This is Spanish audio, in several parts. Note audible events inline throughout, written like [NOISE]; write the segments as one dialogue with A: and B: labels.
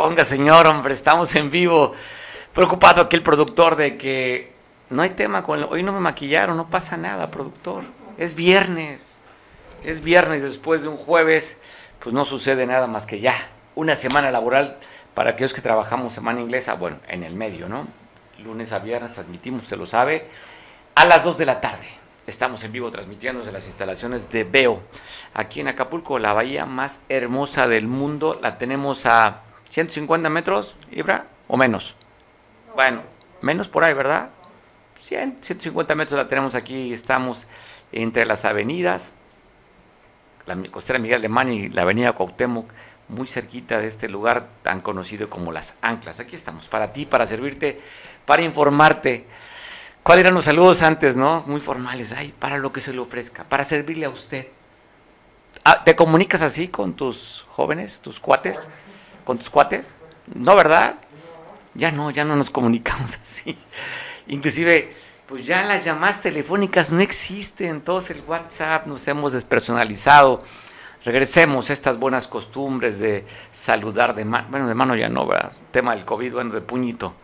A: Ponga, señor, hombre, estamos en vivo. Preocupado aquí el productor de que no hay tema con... Hoy no me maquillaron, no pasa nada, productor. Es viernes. Es viernes después de un jueves, pues no sucede nada más que ya. Una semana laboral para aquellos que trabajamos semana inglesa, bueno, en el medio, ¿no? Lunes a viernes transmitimos, usted lo sabe, a las 2 de la tarde. Estamos en vivo transmitiendo desde las instalaciones de Veo, aquí en Acapulco, la bahía más hermosa del mundo. La tenemos a 150 metros, Ibra, o menos. Bueno, menos por ahí, ¿verdad? 100, 150 metros la tenemos aquí, estamos entre las avenidas, la costera Miguel Alemán y la avenida Cuauhtémoc, muy cerquita de este lugar tan conocido como Las Anclas. Aquí estamos, para ti, para servirte, para informarte. ¿Cuáles eran los saludos antes, no? Muy formales, ay, para lo que se le ofrezca, para servirle a usted. Ah, ¿Te comunicas así con tus jóvenes, tus cuates? Con tus cuates? No, ¿verdad? Ya no, ya no nos comunicamos [LAUGHS] así. Inclusive, pues ya las llamadas telefónicas no existen, todos el WhatsApp nos hemos despersonalizado. Regresemos a estas buenas costumbres de saludar de mano, bueno, de mano ya no, ¿verdad? Tema del COVID, bueno, de puñito.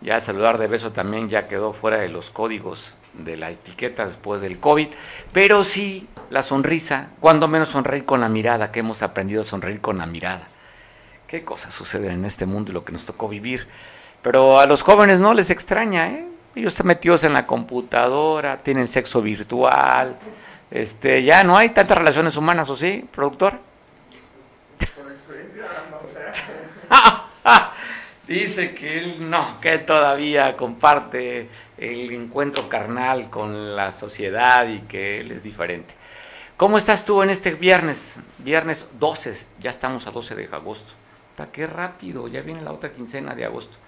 A: Ya saludar de beso también ya quedó fuera de los códigos de la etiqueta después del COVID, pero sí la sonrisa, cuando menos sonreír con la mirada, que hemos aprendido a sonreír con la mirada qué cosas suceden en este mundo y lo que nos tocó vivir. Pero a los jóvenes no les extraña, ¿eh? Ellos están metidos en la computadora, tienen sexo virtual, este, ya no hay tantas relaciones humanas, ¿o sí, productor? [LAUGHS] Dice que él no, que todavía comparte el encuentro carnal con la sociedad y que él es diferente. ¿Cómo estás tú en este viernes? Viernes 12, ya estamos a 12 de agosto qué rápido, ya viene la otra quincena de agosto.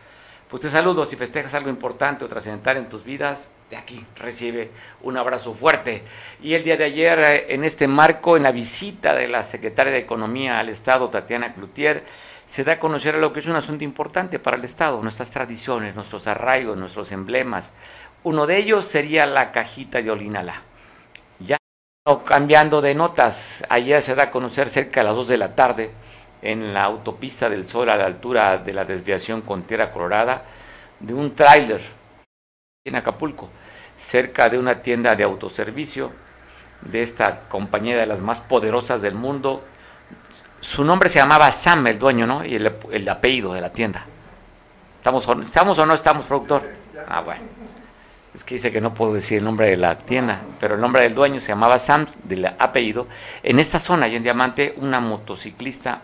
A: Pues te saludo, si festejas algo importante o trascendental en tus vidas, de aquí recibe un abrazo fuerte. Y el día de ayer, eh, en este marco, en la visita de la secretaria de Economía al Estado, Tatiana Cloutier, se da a conocer lo que es un asunto importante para el Estado, nuestras tradiciones, nuestros arraigos, nuestros emblemas. Uno de ellos sería la cajita de Olinala. Ya cambiando de notas, ayer se da a conocer cerca de las 2 de la tarde en la autopista del Sol a la altura de la desviación con Tierra Colorada de un tráiler en Acapulco, cerca de una tienda de autoservicio de esta compañía de las más poderosas del mundo. Su nombre se llamaba Sam, el dueño, ¿no? Y el, apellido de la tienda. ¿Estamos, ¿Estamos o no estamos, productor? Ah, bueno. Es que dice que no puedo decir el nombre de la tienda, pero el nombre del dueño se llamaba Sam, del apellido. En esta zona, y en Diamante, una motociclista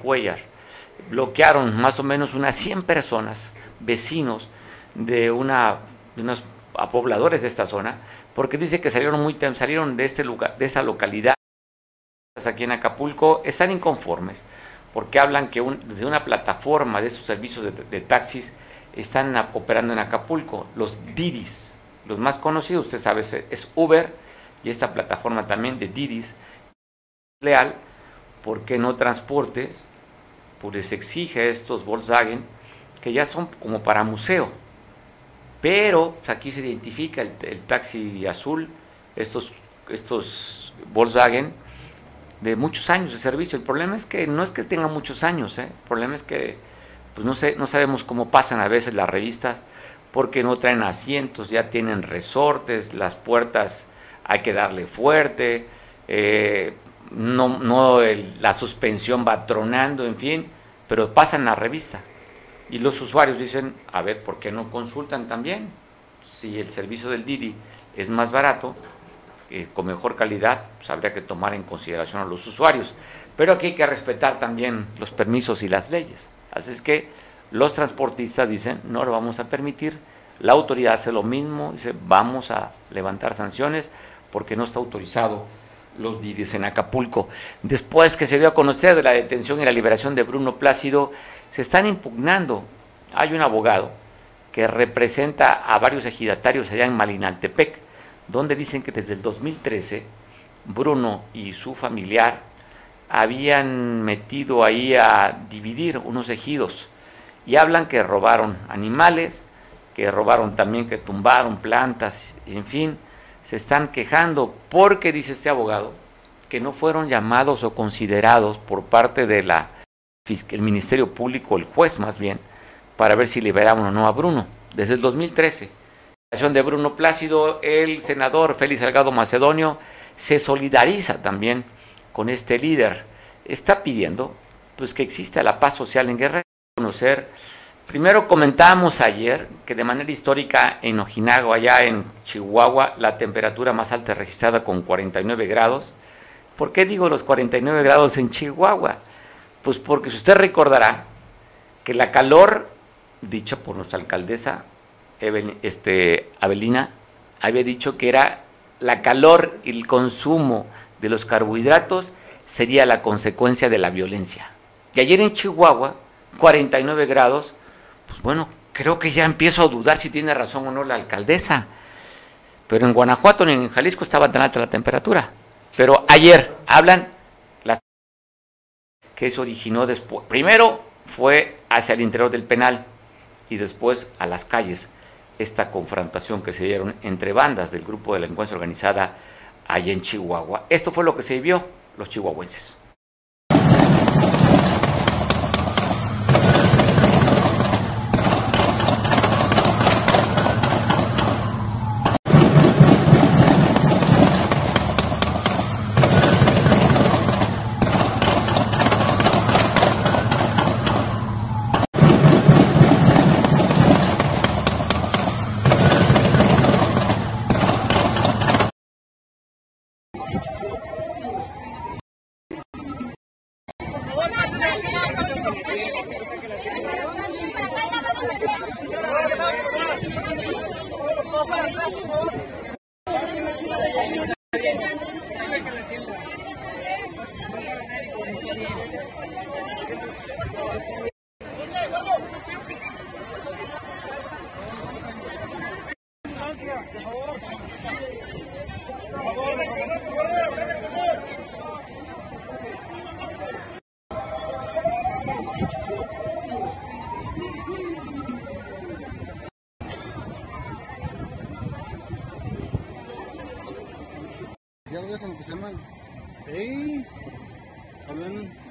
A: Cuellar. Bloquearon más o menos unas 100 personas, vecinos de, una, de unos pobladores de esta zona, porque dice que salieron, muy, salieron de, este lugar, de esa localidad aquí en Acapulco, están inconformes, porque hablan que de una plataforma de esos servicios de, taxis están operando en Acapulco, los Didis, los más conocidos, usted sabe, es Uber y esta plataforma también de Didis, leal, porque no transportes pues exige a estos Volkswagen que ya son como para museo. Pero aquí se identifica el, taxi azul, estos, estos Volkswagen de muchos años de servicio. El problema es que no es que tengan muchos años, ¿eh? el problema es que pues no, sé, no sabemos cómo pasan a veces las revistas porque no traen asientos, ya tienen resortes, las puertas hay que darle fuerte, eh, no, no la suspensión va tronando, en fin, pero pasan la revista. Y los usuarios dicen, a ver, ¿por qué no consultan también? Si el servicio del Didi es más barato, eh, con mejor calidad, pues habría que tomar en consideración a los usuarios. Pero aquí hay que respetar también los permisos y las leyes. Así es que los transportistas dicen, no lo vamos a permitir. La autoridad hace lo mismo, dice, vamos a levantar sanciones porque no está autorizado los Didis en Acapulco. Después que se dio a conocer de la detención y la liberación de Bruno Plácido, se están impugnando. Hay un abogado que representa a varios ejidatarios allá en Malinaltepec, donde dicen que desde el 2013 Bruno y su familiar habían metido ahí a dividir unos ejidos y hablan que robaron animales, que robaron también, que tumbaron plantas, en fin, se están quejando porque, dice este abogado, que no fueron llamados o considerados por parte de la el Ministerio Público, el juez más bien, para ver si liberaban o no a Bruno. Desde el 2013, la de Bruno Plácido, el senador Félix Salgado Macedonio se solidariza también con este líder. Está pidiendo pues que exista la paz social en guerra, conocer Primero comentábamos ayer que de manera histórica en Ojinago, allá en Chihuahua, la temperatura más alta registrada con 49 grados. ¿Por qué digo los 49 grados en Chihuahua? Pues porque si usted recordará que la calor, dicha por nuestra alcaldesa este, Abelina, había dicho que era la calor y el consumo de los carbohidratos sería la consecuencia de la violencia. Y ayer en Chihuahua, 49 grados, pues bueno, creo que ya empiezo a dudar si tiene razón o no la alcaldesa. Pero en Guanajuato ni en Jalisco estaba tan alta la temperatura. Pero ayer hablan las que se originó después. Primero fue hacia el interior del penal y después a las calles esta confrontación que se dieron entre bandas del grupo de la encuentra organizada allá en Chihuahua. Esto fue lo que se vivió los chihuahuenses. ¿Ya lo ves en lo que se llaman? Sí. También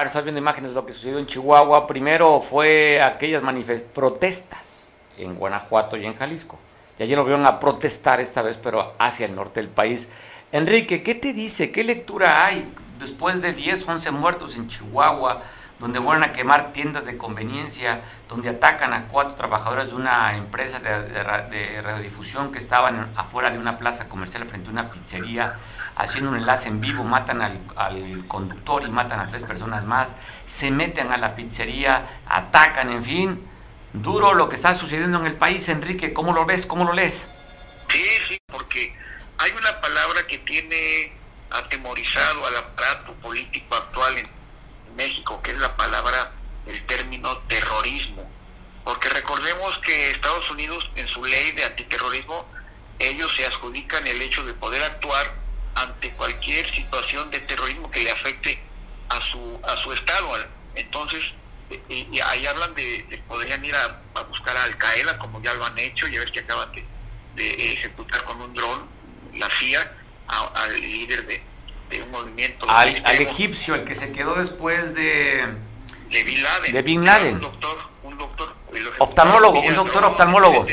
A: Para estar viendo imágenes de lo que sucedió en Chihuahua. Primero fue aquellas protestas en Guanajuato y en Jalisco. Y ayer lo vieron a protestar esta vez, pero hacia el norte del país. Enrique, ¿qué te dice? ¿Qué lectura hay después de 10, 11 muertos en Chihuahua? Donde vuelven a quemar tiendas de conveniencia, donde atacan a cuatro trabajadores de una empresa de, radiodifusión que estaban afuera de una plaza comercial frente a una pizzería, haciendo un enlace en vivo, matan al, al conductor y matan a tres personas más, se meten a la pizzería, atacan, en fin. duro lo que está sucediendo en el país, Enrique. ¿Cómo lo ves? ¿Cómo lo lees?
B: Sí, sí, porque hay una palabra que tiene atemorizado al aparato político actual en México, que es la palabra, el término terrorismo. Porque recordemos que Estados Unidos, en su ley de antiterrorismo, ellos se adjudican el hecho de poder actuar ante cualquier situación de terrorismo que le afecte a su a su estado. Entonces, y, ahí hablan de, podrían ir a, buscar a Al Qaeda, como ya lo han hecho, ya ves que acaban de, ejecutar con un dron la CIA al líder de, un movimiento.
A: Al, egipcio, el que se quedó después de.
B: De Bin Laden.
A: De Bin Laden.
B: Un doctor, un doctor.
A: Oftalmólogo, un doctor oftalmólogo.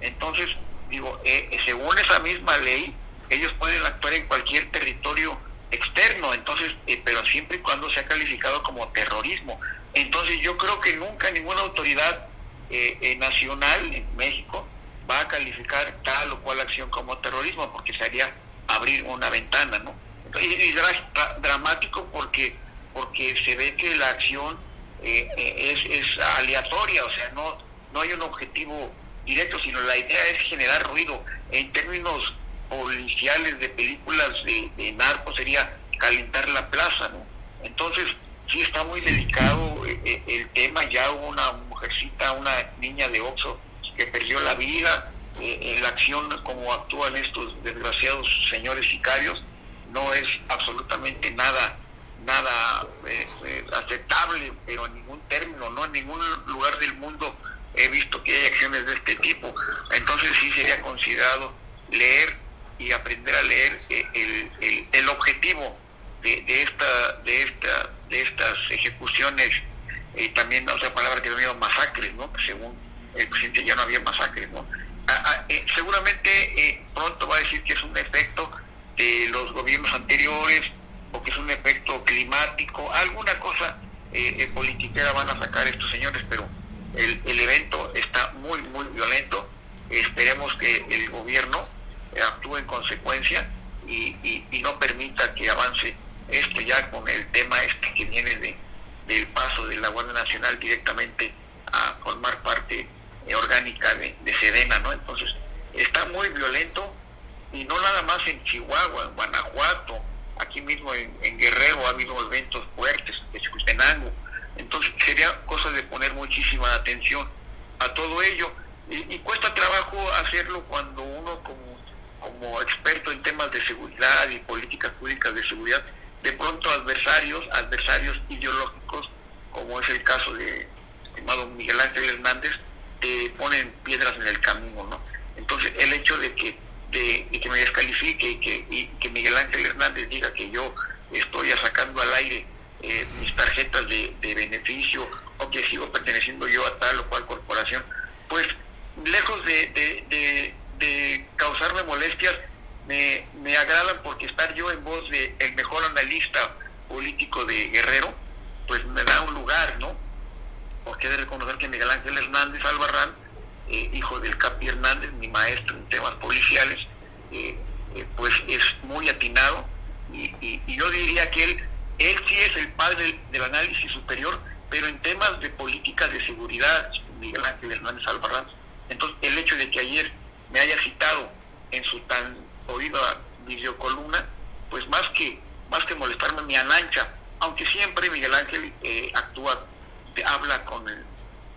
B: Entonces, digo, eh, según esa misma ley, ellos pueden actuar en cualquier territorio externo, entonces, eh, pero siempre y cuando sea calificado como terrorismo. Entonces yo creo que nunca ninguna autoridad eh, eh, nacional en México va a calificar tal o cual acción como terrorismo, porque sería abrir una ventana, ¿no? Y, dramático porque porque se ve que la acción es, es aleatoria, o sea, no, no hay un objetivo directo, sino la idea es generar ruido. En términos policiales de películas de, de narcos sería calentar la plaza, ¿no? Entonces, sí está muy delicado eh, eh, el tema, ya hubo una mujercita, una niña de Oxo que perdió la vida, eh, en la acción como actúan estos desgraciados señores sicarios, no es absolutamente nada nada aceptable, pero en ningún término, no en ningún lugar del mundo he visto que hay acciones de este tipo. Entonces sí sería considerado leer y aprender a leer el, el, el objetivo de, de, esta de esta de estas ejecuciones y también otra palabra que dio masacres no según el presidente ya no había masacres no ah, ah, eh, seguramente eh, pronto va a decir que es un efecto de los gobiernos anteriores o que es un efecto climático alguna cosa eh, politiquera van a sacar estos señores pero el, el evento está muy muy violento esperemos que el gobierno actúe en consecuencia y, y, no permita que avance esto ya con el tema este que viene de del paso de la Guardia Nacional directamente a formar parte eh, orgánica de, Sedena, ¿no? Entonces, está muy violento y no nada más en Chihuahua, en Guanajuato, aquí mismo en, Guerrero ha habido eventos fuertes, en Chihuitenango. Entonces, sería cosa de poner muchísima atención a todo ello. Y, y cuesta trabajo hacerlo cuando uno como como experto en temas de seguridad y políticas públicas de seguridad, de pronto adversarios, adversarios ideológicos, como es el caso de estimado Miguel Ángel Hernández, te ponen piedras en el camino, ¿no? Entonces el hecho de que de, que me descalifique y que, que Miguel Ángel Hernández diga que yo estoy sacando al aire eh, mis tarjetas de, beneficio o que sigo perteneciendo yo a tal o cual corporación, pues lejos de de causarme molestias, me, me agradan porque estar yo en voz de el mejor analista político de Guerrero, pues me da un lugar, ¿no? Porque he de reconocer que Miguel Ángel Hernández Albarrán, eh, hijo del Capi Hernández, mi maestro en temas policiales, eh, eh, pues es muy atinado y, yo diría que él, él sí es el padre del, análisis superior, pero en temas de política de seguridad, Miguel Ángel Hernández Albarrán, entonces el hecho de que ayer me haya citado en su tan oída videocolumna, pues más que, más que molestarme me anancha, aunque siempre Miguel Ángel eh, actúa, habla con,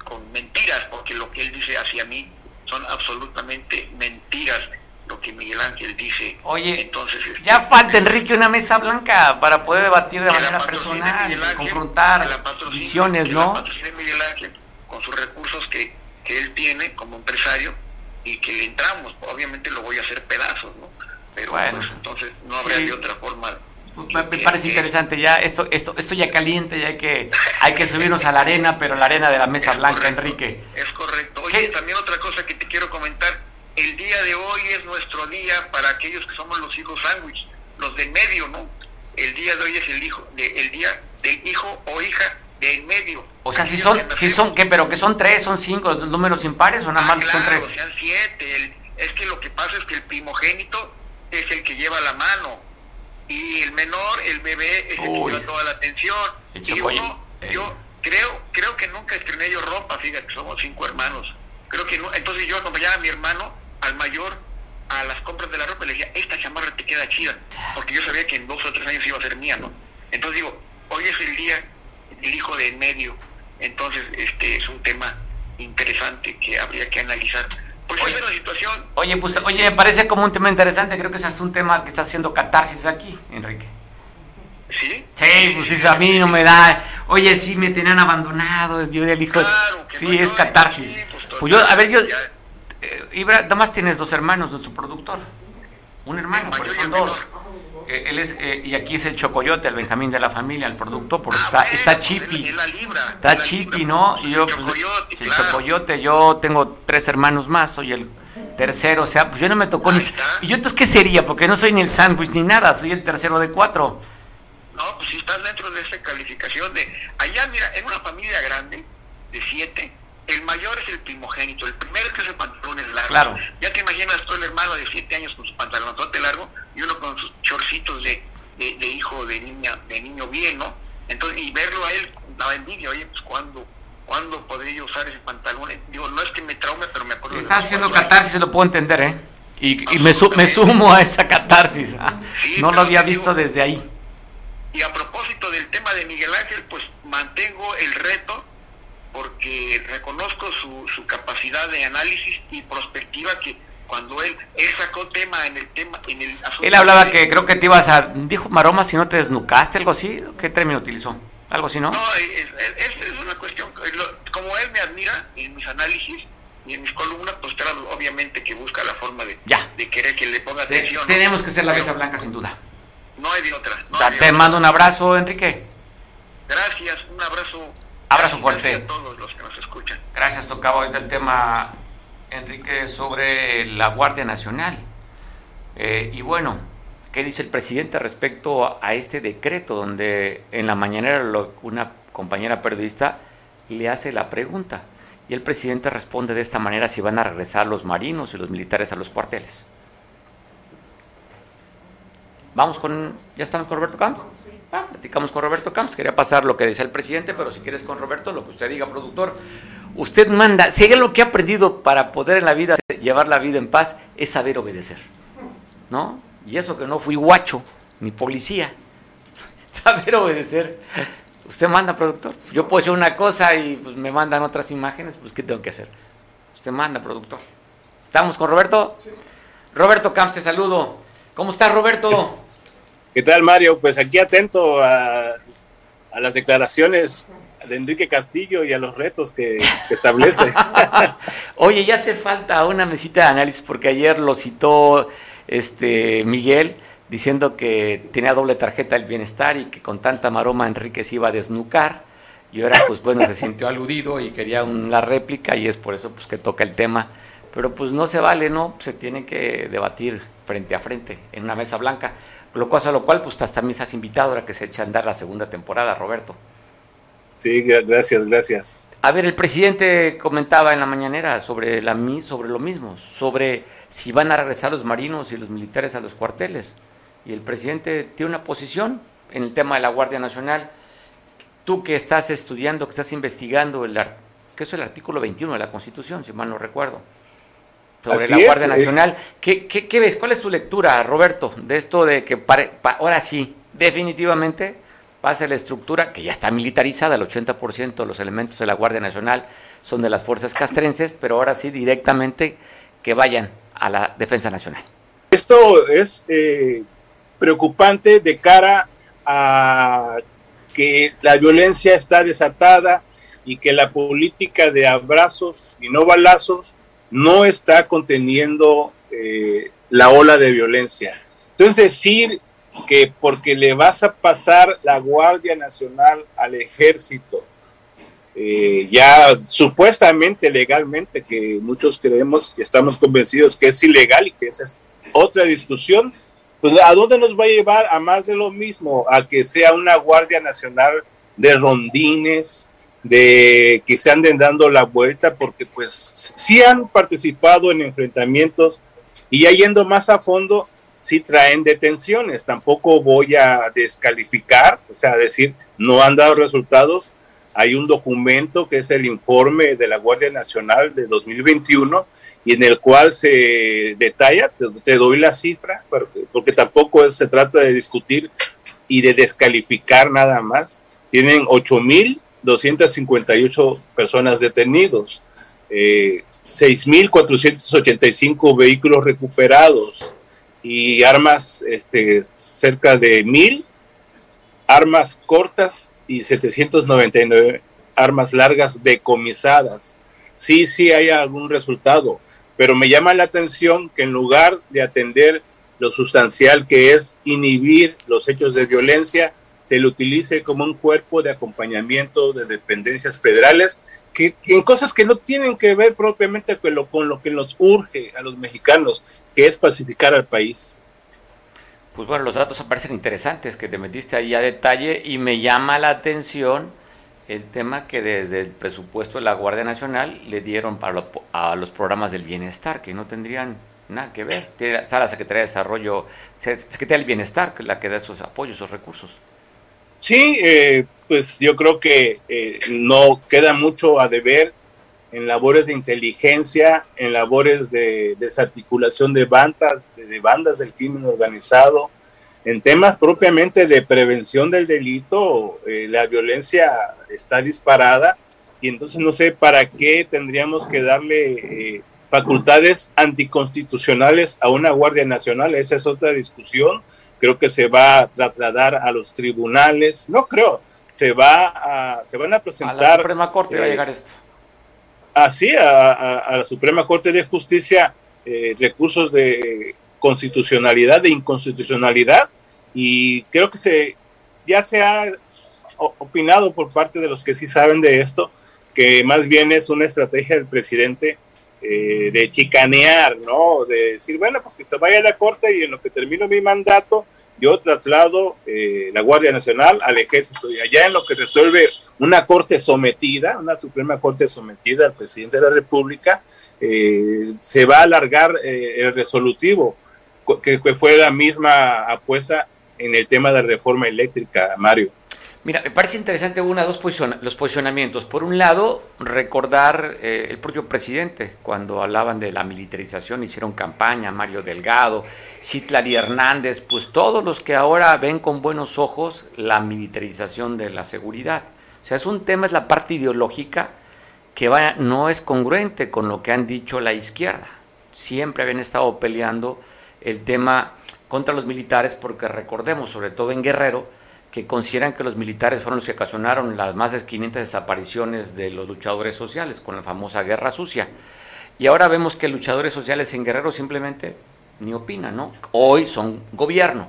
B: con mentiras, porque lo que él dice hacia mí son absolutamente mentiras lo que Miguel Ángel dice.
A: Oye, entonces este, ya falta Enrique una mesa blanca para poder debatir de manera personal, confrontar visiones, ¿no?
B: Miguel Ángel con sus recursos que, que él tiene como empresario y que entramos, obviamente lo voy a hacer pedazos, ¿no? Pero pues, entonces no habría de otra forma.
A: Pues, me parece interesante ya esto esto esto ya caliente ya hay que hay que subirnos a la arena pero la arena de la mesa blanca Enrique
B: es correcto oye también otra cosa que te quiero comentar el día de hoy es nuestro día para aquellos que somos los hijos sándwich los de medio no el día de hoy es el hijo de, el día del hijo o hija de en medio.
A: O sea, si son, si son, ¿qué? Pero que son tres, son cinco números impares o nada
B: ah,
A: más son tres.
B: sean siete. es que lo que pasa es que el primogénito es el que lleva la mano y el menor, el bebé, es el que lleva toda la atención. Y uno, yo creo, creo que nunca estrené yo ropa, fíjate, somos cinco hermanos. Creo que no, entonces yo acompañaba a mi hermano, al mayor, a las compras de la ropa y le decía, esta chamarra te queda chida, porque yo sabía que en dos o tres años iba a ser mía, ¿no? Entonces digo, hoy es el día, el hijo de en medio, entonces este es un tema interesante que habría que analizar. Pues
A: Oye.
B: es la situación,
A: Oye, pues, oye, me parece como un tema interesante. Creo que es hasta un tema que está haciendo catarsis aquí, Enrique.
B: ¿sí?
A: Sí, pues eso a mí no me da. Oye, sí, me tenían abandonado. Yo era el hijo.
B: Claro, que
A: sí,
B: no,
A: es catarsis.
B: sí, pues,
A: Pues yo, a ver, yo. eh, Ibra, nada más tienes dos hermanos de su productor. Un hermano,
B: y
A: son dos.
B: menor.
A: Eh, él es, eh, y aquí es el Chocoyote, el Benjamín de la familia, el productor, porque está, está chipi. Está chipi, ¿no? Y yo,
B: el
A: pues,
B: chocoyote,
A: el chocoyote, yo tengo tres hermanos más, soy el tercero, o sea, pues yo no me tocó ni... ¿Y yo entonces qué sería? Porque no soy ni el sándwich ni nada, soy el tercero de cuatro.
B: No, pues si estás dentro de esa calificación de... Allá, mira, en una familia grande, de siete, el mayor es el primogénito, el primero que usa pantalones largos.
A: Claro.
B: Ya te imaginas tú el hermano de siete años con su pantalonzote largo y uno con sus chorcitos de, de, de hijo de niña, de niño bien, ¿no? Entonces, y verlo a él daba envidia, oye, pues ¿cuándo, ¿cuándo podré yo usar ese pantalón? Digo, no es que me traume, pero me acuerdo...
A: Si estás haciendo catarsis, lo puedo entender, ¿eh? Y, y me, su- me sumo a esa catarsis. ah.
B: Sí, [LAUGHS]
A: No lo había
B: digo-
A: visto desde ahí.
B: Y a propósito del tema de Miguel Ángel, pues mantengo el reto porque reconozco su, su capacidad de análisis y prospectiva que cuando él, él sacó tema en el tema en el asunto
A: Él hablaba
B: de-
A: que creo que te ibas a... Dijo Maroma si no te desnucaste, algo así. ¿Qué término utilizó? Algo así, ¿no?
B: no es, es- es una cuestión como él me admira en mis análisis y en mis columnas pues claro obviamente que busca la forma de,
A: Ya.
B: de querer que le ponga
A: Te-
B: atención ¿no?
A: tenemos que ser la mesa blanca, sin duda.
B: no hay de otra no
A: Te mando un abrazo, Enrique.
B: gracias un abrazo
A: Abrazo
B: Gracias
A: fuerte.
B: a todos los que nos escuchan
A: Gracias, tocaba ahorita el tema, Enrique, sobre la Guardia Nacional. Eh, y bueno, ¿qué dice el presidente respecto a, a este decreto donde en la mañanera lo- una compañera periodista le hace la pregunta? Y el presidente responde de esta manera si van a regresar los marinos y los militares a los cuarteles. Vamos con, ¿ya estamos con Roberto Camps? Ah, platicamos con Roberto Camps, quería pasar lo que decía el presidente, pero si quieres con Roberto, lo que usted diga, productor. Usted manda, si hay lo que ha aprendido para poder en la vida llevar la vida en paz, es saber obedecer. ¿No? Y eso que no fui guacho, ni policía. [LAUGHS] Saber obedecer. Usted manda, productor. Yo puedo hacer una cosa y pues me mandan otras imágenes, pues ¿qué tengo que hacer? Usted manda, productor. ¿Estamos con Roberto? Roberto Camps, te saludo. ¿Cómo estás, Roberto?
C: ¿Qué tal, Mario? Pues aquí atento a, las declaraciones de Enrique Castillo y a los retos que, establece. [LAUGHS]
A: Oye, ya hace falta una mesita de análisis porque ayer lo citó este Miguel diciendo que tenía doble tarjeta del bienestar y que con tanta maroma Enrique se iba a desnucar. Y ahora, pues bueno, se sintió aludido y quería una réplica y es por eso pues que toca el tema. Pero pues no se vale, ¿no? Se tiene que debatir frente a frente en una mesa blanca. Lo cual, a lo cual, pues hasta mí has invitado ahora que se echa a andar la segunda temporada, Roberto.
C: Sí, gra- gracias, gracias.
A: A ver, el presidente comentaba en la mañanera sobre, la, sobre lo mismo, sobre si van a regresar los marinos y los militares a los cuarteles. Y el presidente tiene una posición en el tema de la Guardia Nacional. Tú que estás estudiando, que estás investigando, el, que es el artículo 21 de la Constitución, si mal no recuerdo, sobre
C: Así
A: la Guardia. Nacional. ¿Qué, qué, qué ves? ¿Cuál es tu lectura, Roberto, de esto de que pare- pa- ahora sí, definitivamente pase la estructura, que ya está militarizada, el 80% de los elementos de la Guardia Nacional son de las fuerzas castrenses, pero ahora sí directamente que vayan a la Defensa Nacional.
C: Esto es eh, preocupante de cara a que la violencia está desatada y que la política de abrazos y no balazos no está conteniendo eh, la ola de violencia. Entonces decir que porque le vas a pasar la Guardia Nacional al ejército, eh, ya supuestamente legalmente, que muchos creemos y estamos convencidos que es ilegal y que esa es otra discusión, pues a dónde nos va a llevar a más de lo mismo, a que sea una Guardia Nacional de rondines, de que se anden dando la vuelta, porque pues sí han participado en enfrentamientos y ya yendo más a fondo, sí traen detenciones. Tampoco voy a descalificar, o sea, decir no han dado resultados hay un documento que es el informe de la Guardia Nacional de 2021 y en el cual se detalla, te, doy la cifra, porque, tampoco se trata de discutir y de descalificar nada más. Tienen 8.258 personas detenidos, eh, 6.485 vehículos recuperados y armas este, cerca de 1.000 armas cortas y 799 armas largas decomisadas. Sí, sí hay algún resultado, pero me llama la atención que en lugar de atender lo sustancial que es inhibir los hechos de violencia, se le utilice como un cuerpo de acompañamiento de dependencias federales, que, en cosas que no tienen que ver propiamente con lo, con lo que nos urge a los mexicanos, que es pacificar al país.
A: Pues bueno, los datos parecen interesantes que te metiste ahí a detalle y me llama la atención el tema que desde el presupuesto de la Guardia Nacional le dieron para a los programas del bienestar, que no tendrían nada que ver. Está la Secretaría de Desarrollo, Secretaría del Bienestar, la que da esos apoyos, esos recursos.
C: Sí, eh, pues yo creo que eh, no queda mucho a deber en labores de inteligencia, en labores de desarticulación de bandas, de, bandas del crimen organizado, en temas propiamente de prevención del delito, eh, la violencia está disparada y entonces no sé para qué tendríamos que darle eh, facultades anticonstitucionales a una Guardia Nacional, esa es otra discusión, creo que se va a trasladar a los tribunales, no creo, se va a, se van a presentar... A la
A: Suprema Corte va a llegar esto.
C: así a, la Suprema Corte de Justicia eh, recursos de constitucionalidad, de inconstitucionalidad, y creo que se ya se ha opinado por parte de los que sí saben de esto, que más bien es una estrategia del presidente eh, de chicanear, ¿no? De decir, bueno, pues que se vaya a la corte y en lo que termino mi mandato, yo traslado eh, la Guardia Nacional al ejército y allá en lo que resuelve una corte sometida, una Suprema Corte sometida al presidente de la República, eh, se va a alargar el resolutivo, que fue la misma apuesta en el tema de la reforma eléctrica, Mario.
A: Mira, me parece interesante una, dos los posicionamientos. Por un lado, recordar eh, el propio presidente, cuando hablaban de la militarización, hicieron campaña, Mario Delgado, Citlali Hernández, pues todos los que ahora ven con buenos ojos la militarización de la seguridad. O sea, es un tema, es la parte ideológica que va, no es congruente con lo que han dicho la izquierda. Siempre habían estado peleando el tema contra los militares porque recordemos, sobre todo en Guerrero, que consideran que los militares fueron los que ocasionaron las más de 500 desapariciones de los luchadores sociales con la famosa guerra sucia. Y ahora vemos que luchadores sociales en Guerrero simplemente ni opinan, ¿no? Hoy son gobierno.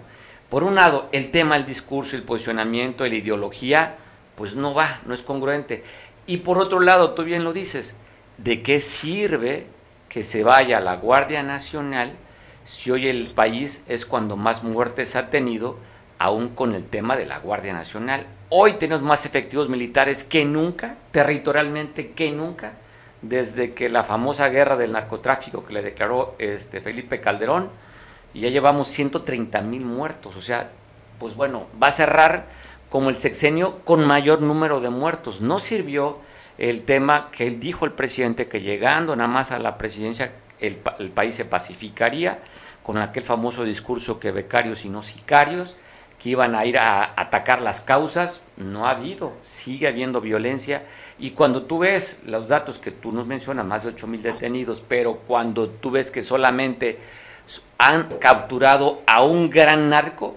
A: Por un lado, el tema, el discurso, el posicionamiento, la ideología, pues no va, no es congruente. Y por otro lado, tú bien lo dices, ¿de qué sirve que se vaya la Guardia Nacional si hoy el país es cuando más muertes ha tenido? Aún con el tema de la Guardia Nacional. Hoy tenemos más efectivos militares que nunca, territorialmente que nunca, desde que la famosa guerra del narcotráfico que le declaró este Felipe Calderón, y ya llevamos 130 mil muertos. O sea, pues bueno, va a cerrar como el sexenio con mayor número de muertos. No sirvió el tema que él dijo el presidente, que llegando nada más a la presidencia el, el país se pacificaría, con aquel famoso discurso que becarios y no sicarios que iban a ir a atacar las causas, no ha habido, sigue habiendo violencia. Y cuando tú ves los datos que tú nos mencionas, más de 8 mil detenidos, pero cuando tú ves que solamente han capturado a un gran narco,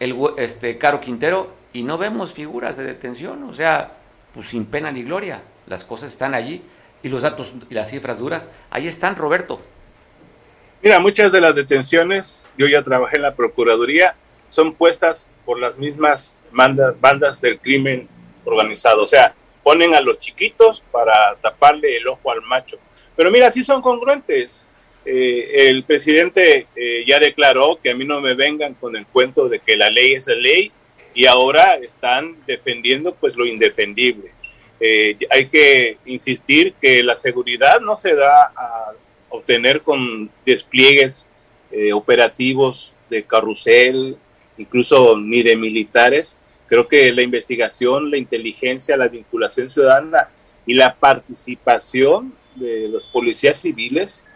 A: el este, Caro Quintero, y no vemos figuras de detención, o sea, pues sin pena ni gloria, las cosas están allí y los datos y las cifras duras, ahí están, Roberto.
C: Mira, muchas de las detenciones, yo ya trabajé en la Procuraduría, son puestas por las mismas bandas, bandas del crimen organizado. O sea, ponen a los chiquitos para taparle el ojo al macho. Pero mira, sí son congruentes. Eh, el presidente eh, ya declaró que a mí no me vengan con el cuento de que la ley es la ley y ahora están defendiendo pues lo indefendible. Eh, hay que insistir que la seguridad no se da a obtener con despliegues operativos de carrusel, incluso ni de militares. Creo que la investigación, la inteligencia, la vinculación ciudadana y la participación de los policías civiles,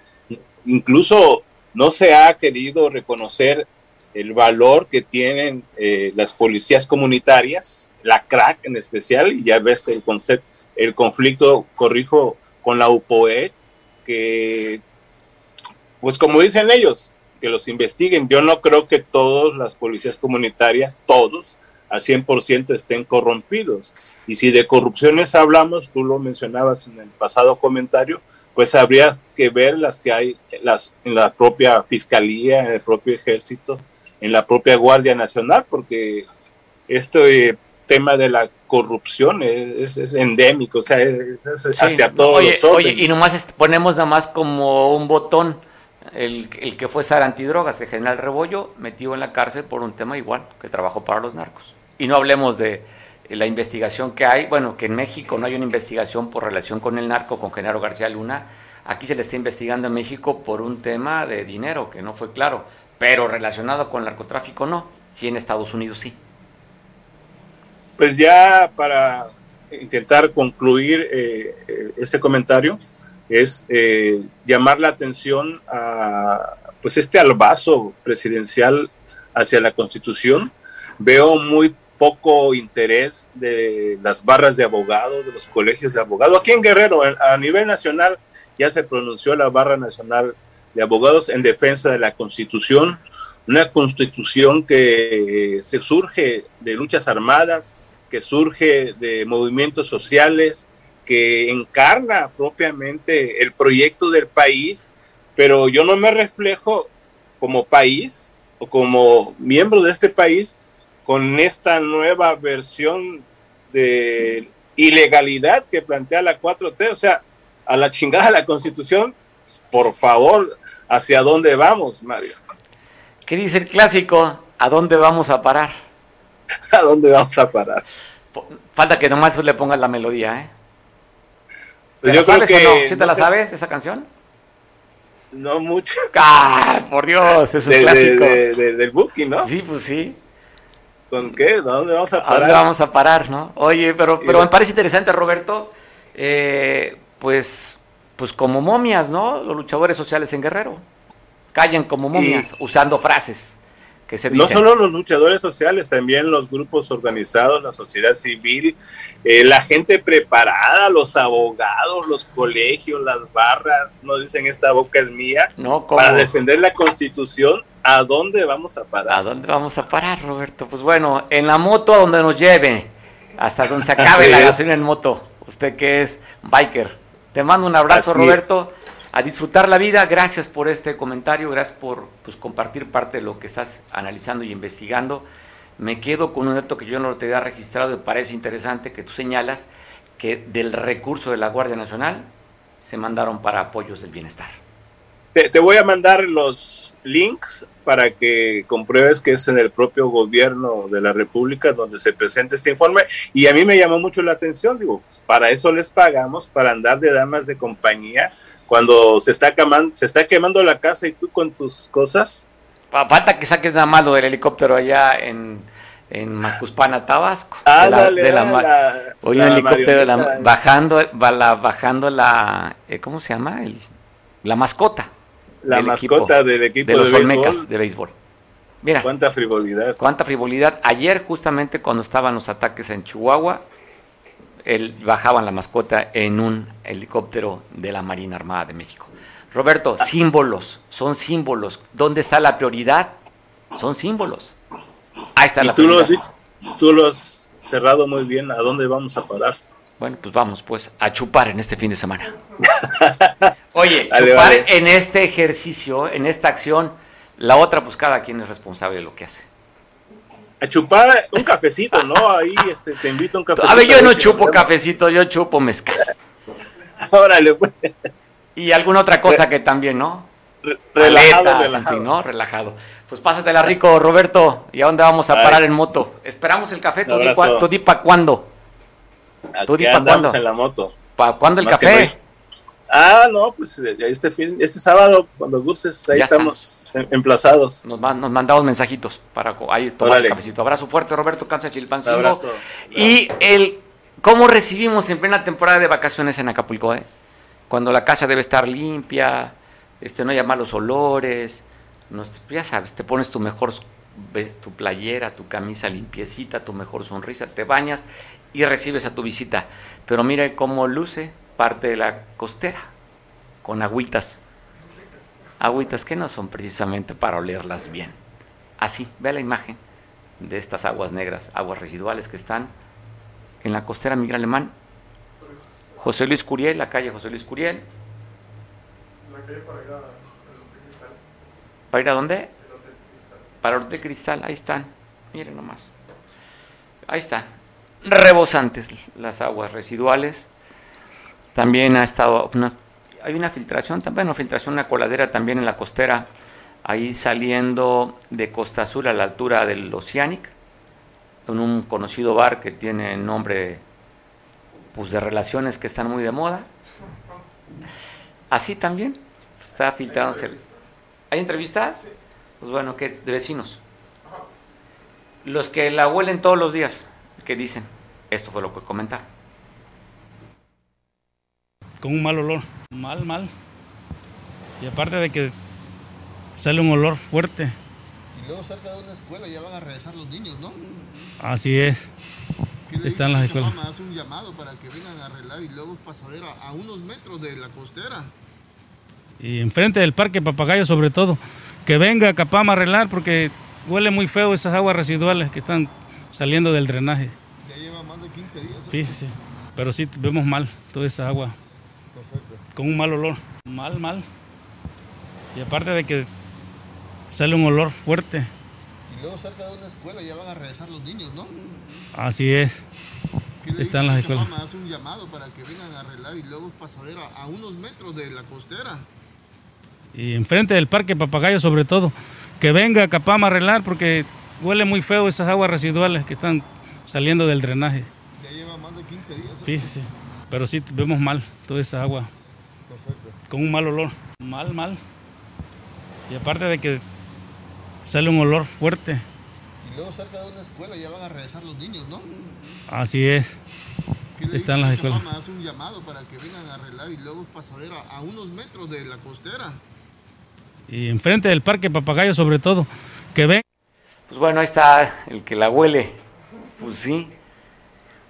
C: incluso no se ha querido reconocer el valor que tienen eh, las policías comunitarias, la CRAC en especial, y ya ves el concepto, el conflicto, corrijo, con la UPOE, que, pues como dicen ellos, que los investiguen. Yo no creo que todas las policías comunitarias, todos, al 100% estén corrompidos. Y si de corrupciones hablamos, tú lo mencionabas en el pasado comentario, pues habría que ver las que hay las, en la propia fiscalía, en el propio ejército, en la propia Guardia Nacional, porque este tema de la corrupción es, endémico, o sea, es, hacia todos
A: los Oye, y nomás ponemos nada más como un botón el, que fue Sara Antidrogas, el general Rebollo, metido en la cárcel por un tema igual, que trabajó para los narcos. Y no hablemos de la investigación que hay, bueno, que en México no hay una investigación por relación con el narco, con Genaro García Luna. Aquí se le está investigando en México por un tema de dinero, que no fue claro, pero relacionado con el narcotráfico no, sí en Estados Unidos sí.
C: Pues ya para intentar concluir eh, eh, este comentario, es eh, llamar la atención a pues este albazo presidencial hacia la Constitución. Veo muy poco interés de las barras de abogados, de los colegios de abogados. Aquí en Guerrero, a nivel nacional, ya se pronunció la barra nacional de abogados en defensa de la Constitución, una Constitución que se surge de luchas armadas, que surge de movimientos sociales, que encarna propiamente el proyecto del país, pero yo no me reflejo como país o como miembro de este país con esta nueva versión de ilegalidad que plantea la 4T, o sea, a la chingada la constitución, por favor, ¿hacia dónde vamos, Mario?
A: ¿Qué dice el clásico? ¿A dónde vamos a parar? [LAUGHS]
C: ¿A dónde vamos a parar?
A: Falta que nomás le pongas la melodía, ¿eh? Yo creo que, no? ¿Sí te la sabes esa canción?
C: No mucho. [LAUGHS]
A: ¡Ah! Por Dios, es un clásico.
C: del Booking, ¿no?
A: Sí, pues sí.
C: ¿Con qué? dónde vamos a parar? ¿A
A: dónde vamos a parar, no? Oye, pero, pero me parece interesante, Roberto, eh, pues, pues como momias, ¿no? Los luchadores sociales en Guerrero. Callan como momias, usando frases.
C: No solo los luchadores sociales, también los grupos organizados, la sociedad civil, eh, la gente preparada, los abogados, los colegios, las barras, no dicen esta boca es mía, no, para defender la constitución. ¿A dónde vamos a parar?
A: ¿A dónde vamos a parar, Roberto? Pues bueno, en la moto a donde nos lleve, hasta donde se acabe la gasolina en moto. Usted que es biker. Te mando un abrazo, Roberto a disfrutar la vida. Gracias por este comentario, gracias por pues, compartir parte de lo que estás analizando y investigando. Me quedo con un dato que yo no te había registrado y parece interesante que tú señalas que del recurso de la Guardia Nacional se mandaron para apoyos del bienestar.
C: Te, voy a mandar los links para que compruebes que es en el propio gobierno de la República donde se presenta este informe. Y a mí me llamó mucho la atención, digo, pues, para eso les pagamos, para andar de damas de compañía, cuando se está quemando, se está quemando la casa y tú con tus cosas.
A: Falta que saques nada malo del helicóptero allá en, en Macuspana, Tabasco.
C: Ah, de la,
A: oye, un helicóptero bajando, la, bajando la, eh, ¿cómo se llama? El, la mascota.
C: La mascota del equipo
A: de, los Olmecas de béisbol.
C: Mira. Cuánta frivolidad.
A: Cuánta frivolidad. Ayer, justamente cuando estaban los ataques en Chihuahua, él, bajaban la mascota en un helicóptero de la Marina Armada de México. Roberto, ah. símbolos, son símbolos. ¿Dónde está la prioridad? Son símbolos. Ahí está la
C: tú
A: prioridad.
C: Lo has, tú lo has cerrado muy bien. ¿A dónde vamos a parar?
A: Bueno, pues vamos pues a chupar en este fin de semana. [LAUGHS] Oye, chupar en este ejercicio, en esta acción, la otra pues cada quien es responsable de lo que hace
C: a chupar un cafecito, ¿no? Ahí este, te invito a un cafecito.
A: A ver, yo no chupo cafecito, yo chupo mezcal. [LAUGHS]
C: Órale, pues.
A: Y alguna otra cosa que también, ¿no?
C: relajado, relajado.
A: ¿no? Relajado. Pues pásatela rico, Roberto. ¿Y a dónde vamos a parar en moto? Esperamos el café. ¿Tú di, para cuándo?
C: ¿Tú di para cuándo? en la moto.
A: ¿Para cuándo el café?
C: Ah, no, pues eh, este fin, este sábado, cuando gustes, ahí estamos emplazados.
A: Nos, nos, mandamos mensajitos para ahí tomar el cafecito. Abrazo fuerte, Roberto Cansa Chilpancingo. Abrazo. Y el cómo recibimos en plena temporada de vacaciones en Acapulco, ¿eh? Cuando la casa debe estar limpia, este, no haya malos olores, ya sabes, te pones tu mejor ves tu playera, tu camisa limpiecita, tu mejor sonrisa, te bañas y recibes a tu visita. Pero mire cómo luce parte de la costera, con agüitas. Agüitas que no son precisamente para olerlas bien. Así, ve la imagen de estas aguas negras, aguas residuales que están en la costera Miguel Alemán. José Luis Curiel, la calle José Luis Curiel. La calle para ir a, Cristal. ¿Para ir a dónde? Para el Hotel Cristal, ahí están. Miren nomás. Ahí está. Rebosantes las aguas residuales. También ha estado. hay una filtración, bueno, filtración, una coladera también en la costera, ahí saliendo de Costa Azul a la altura del Oceanic, en un conocido bar que tiene nombre pues, de relaciones que están muy de moda. Así también está filtrándose. ¿Hay entrevistas? Pues bueno, ¿qué? De vecinos. Los que la huelen todos los días, ¿qué dicen? Esto fue lo que comentaron.
D: Con un mal olor, mal, mal. Y aparte de que sale un olor fuerte.
E: Y luego cerca de una escuela ya van a regresar los niños, ¿no?
D: Así es. Están las escuelas.
E: Mamá hace un llamado para que vengan a arreglar y luego pasadera a unos metros de la costera.
D: Y enfrente del parque Papagayo sobre todo que venga Capama a arreglar porque huele muy feo esas aguas residuales que están saliendo del drenaje.
E: Ya lleva más de 15 días.
D: Sí, sí. Pero sí vemos mal toda esa agua. Con un mal olor. Mal, mal. Y aparte de que sale un olor fuerte.
E: Y luego cerca de una escuela ya van a regresar los niños, ¿no?
D: Así es. Están las escuelas.
E: Mamá hace un llamado para que vengan a arreglar y luego pasadera a unos metros de la costera
D: y enfrente del parque Papagayo sobre todo, que venga Capama a arreglar porque huele muy feo esas aguas residuales que están saliendo del drenaje.
E: Ya lleva más de 15 días.
D: Sí, sí, pero sí vemos mal toda esa agua. Con un mal olor, mal, mal. Y aparte de que sale un olor fuerte.
E: Y luego cerca de una escuela ya van a regresar los niños, ¿no?
D: Así es. Están las escuelas.
E: Mamá hace un llamado para que vengan a arreglar y luego pasadera a unos metros de la costera
D: y enfrente del parque Papagayo sobre todo, que ven.
A: Pues bueno, ahí está el que la huele. Pues sí.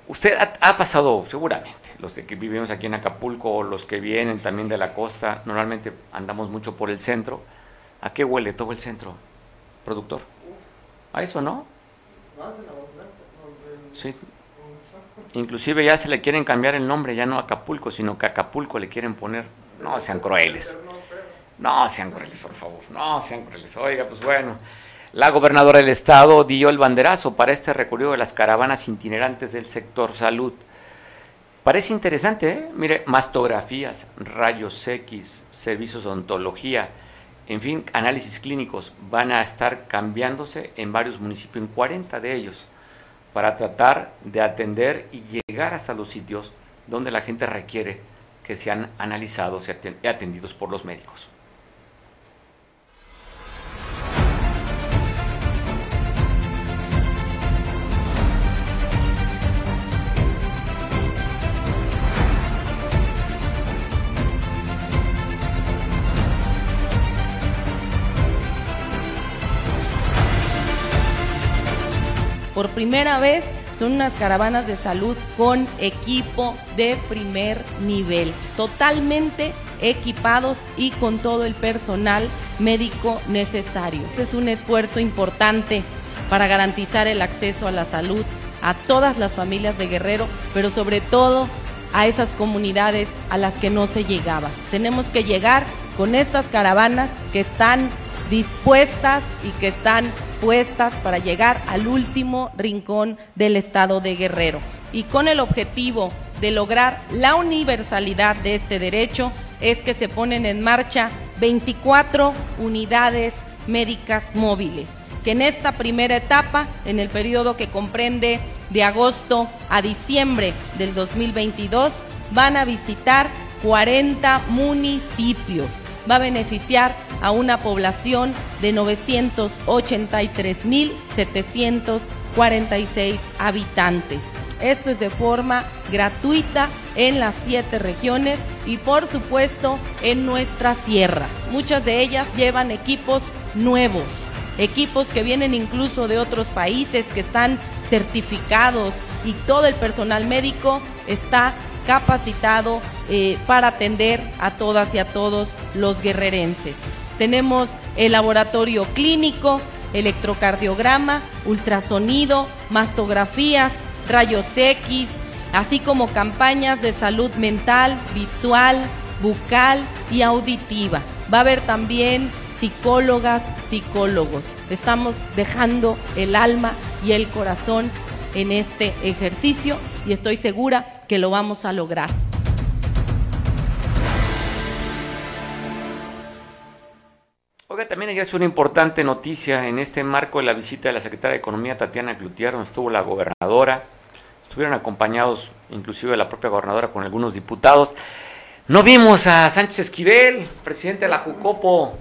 A: Usted ha, pasado, seguramente, los que vivimos aquí en Acapulco o los que vienen también de la costa, normalmente andamos mucho por el centro. ¿A qué huele todo el centro, productor? ¿A eso no? Sí. Inclusive ya se le quieren cambiar el nombre, ya no Acapulco, sino que Acapulco le quieren poner. No sean crueles. No sean crueles, por favor. No sean crueles. Oiga, pues bueno. La gobernadora del estado dio el banderazo para este recorrido de las caravanas itinerantes del sector salud. Parece interesante, ¿eh? Mire, mastografías, rayos X, servicios de ontología, en fin, análisis clínicos van a estar cambiándose en varios municipios, en 40 de ellos, para tratar de atender y llegar hasta los sitios donde la gente requiere que sean analizados y atendidos por los médicos.
F: Primera vez son unas caravanas de salud con equipo de primer nivel, totalmente equipados y con todo el personal médico necesario. Este es un esfuerzo importante para garantizar el acceso a la salud a todas las familias de Guerrero, pero sobre todo a esas comunidades a las que no se llegaba. Tenemos que llegar con estas caravanas que están dispuestas y que están para llegar al último rincón del estado de Guerrero. Y con el objetivo de lograr la universalidad de este derecho es que se ponen en marcha 24 unidades médicas móviles, que en esta primera etapa, en el periodo que comprende de agosto a diciembre del 2022, van a visitar 40 municipios. Va a beneficiar a una población de 983.746 habitantes. Esto es de forma gratuita en las siete regiones y por supuesto en nuestra sierra. Muchas de ellas llevan equipos nuevos, equipos que vienen incluso de otros países que están certificados y todo el personal médico está capacitado eh, para atender a todas y a todos los guerrerenses. Tenemos el laboratorio clínico, electrocardiograma, ultrasonido, mastografías, rayos X, así como campañas de salud mental, visual, bucal y auditiva. Va a haber también psicólogas, psicólogos. Estamos dejando el alma y el corazón en este ejercicio y estoy segura que lo vamos a lograr.
A: También ayer es una importante noticia en este marco de la visita de la secretaria de Economía Tatiana Cloutier, donde estuvo la gobernadora, estuvieron acompañados inclusive de la propia gobernadora con algunos diputados. No vimos a Sánchez Esquivel, presidente de la Jucopo,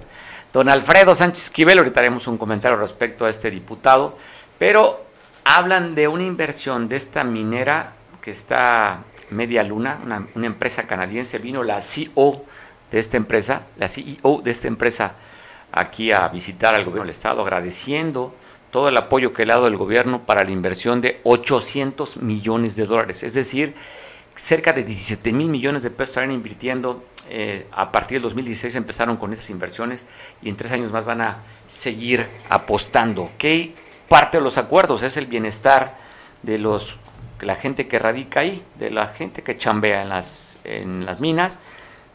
A: don Alfredo Sánchez Esquivel, ahorita haremos un comentario respecto a este diputado, pero hablan de una inversión de esta minera que está media luna, una, una empresa canadiense, vino la CEO de esta empresa, la CEO de esta empresa aquí a visitar al gobierno del estado, agradeciendo todo el apoyo que le ha dado el gobierno para la inversión de 800 millones de dólares, es decir, cerca de 17 mil millones de pesos estarán invirtiendo. Eh, a partir del 2016 empezaron con esas inversiones y en tres años más van a seguir apostando. ¿Qué parte de los acuerdos es el bienestar de los de la gente que radica ahí, de la gente que chambea en las, en las minas,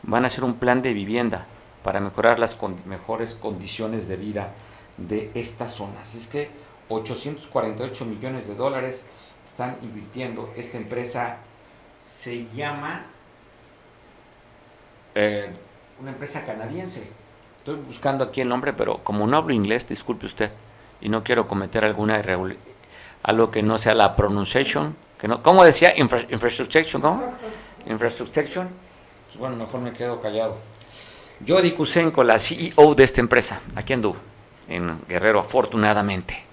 A: van a hacer un plan de vivienda para mejorar las mejores condiciones de vida de esta zona. Así es que 848 millones de dólares están invirtiendo. Esta empresa se llama eh, una empresa canadiense. Estoy buscando aquí el nombre, pero como no hablo inglés, disculpe usted, y no quiero cometer alguna irregularidad, algo que no sea la pronunciation, que no, ¿cómo decía? infrastructure, ¿cómo? Infrastructure. Pues bueno, mejor me quedo callado. Jody Kusenko, la CEO de esta empresa, aquí anduvo, en Guerrero, afortunadamente.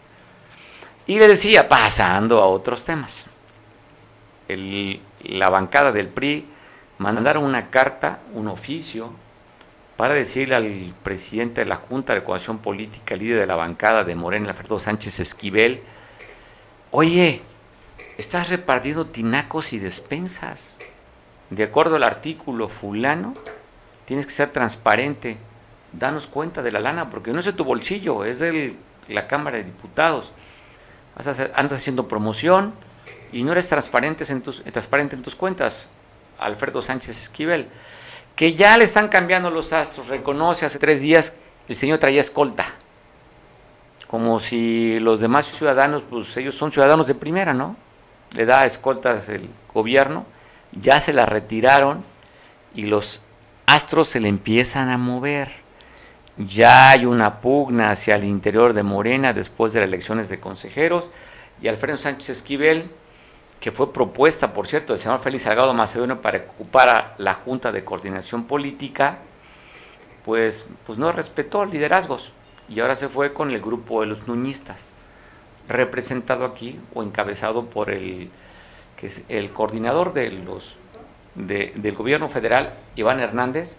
A: Y le decía, pasando a otros temas. La bancada del PRI mandaron una carta, un oficio, para decirle al presidente de la Junta de Coalición Política, líder de la bancada de Morena, Alfredo Sánchez Esquivel, oye, estás repartiendo tinacos y despensas. De acuerdo al artículo fulano, tienes que ser transparente. Danos cuenta de la lana, porque no es de tu bolsillo, es de la Cámara de Diputados. Andas haciendo promoción y no eres transparente en tus, transparente en tus cuentas. Alfredo Sánchez Esquivel, que ya le están cambiando los astros, reconoce hace tres días el señor traía escolta, como si los demás ciudadanos, pues ellos son ciudadanos de primera, ¿no? Le da escoltas el gobierno, ya se la retiraron y los astros se le empiezan a mover. Ya hay una pugna hacia el interior de Morena después de las elecciones de consejeros y Alfredo Sánchez Esquivel, que fue propuesta, por cierto, del señor Félix Salgado Macedonio para ocupar la Junta de Coordinación Política, pues, pues no respetó liderazgos y ahora se fue con el grupo de los nuñistas, representado aquí o encabezado por el, que es el coordinador de los del gobierno federal, Iván Hernández,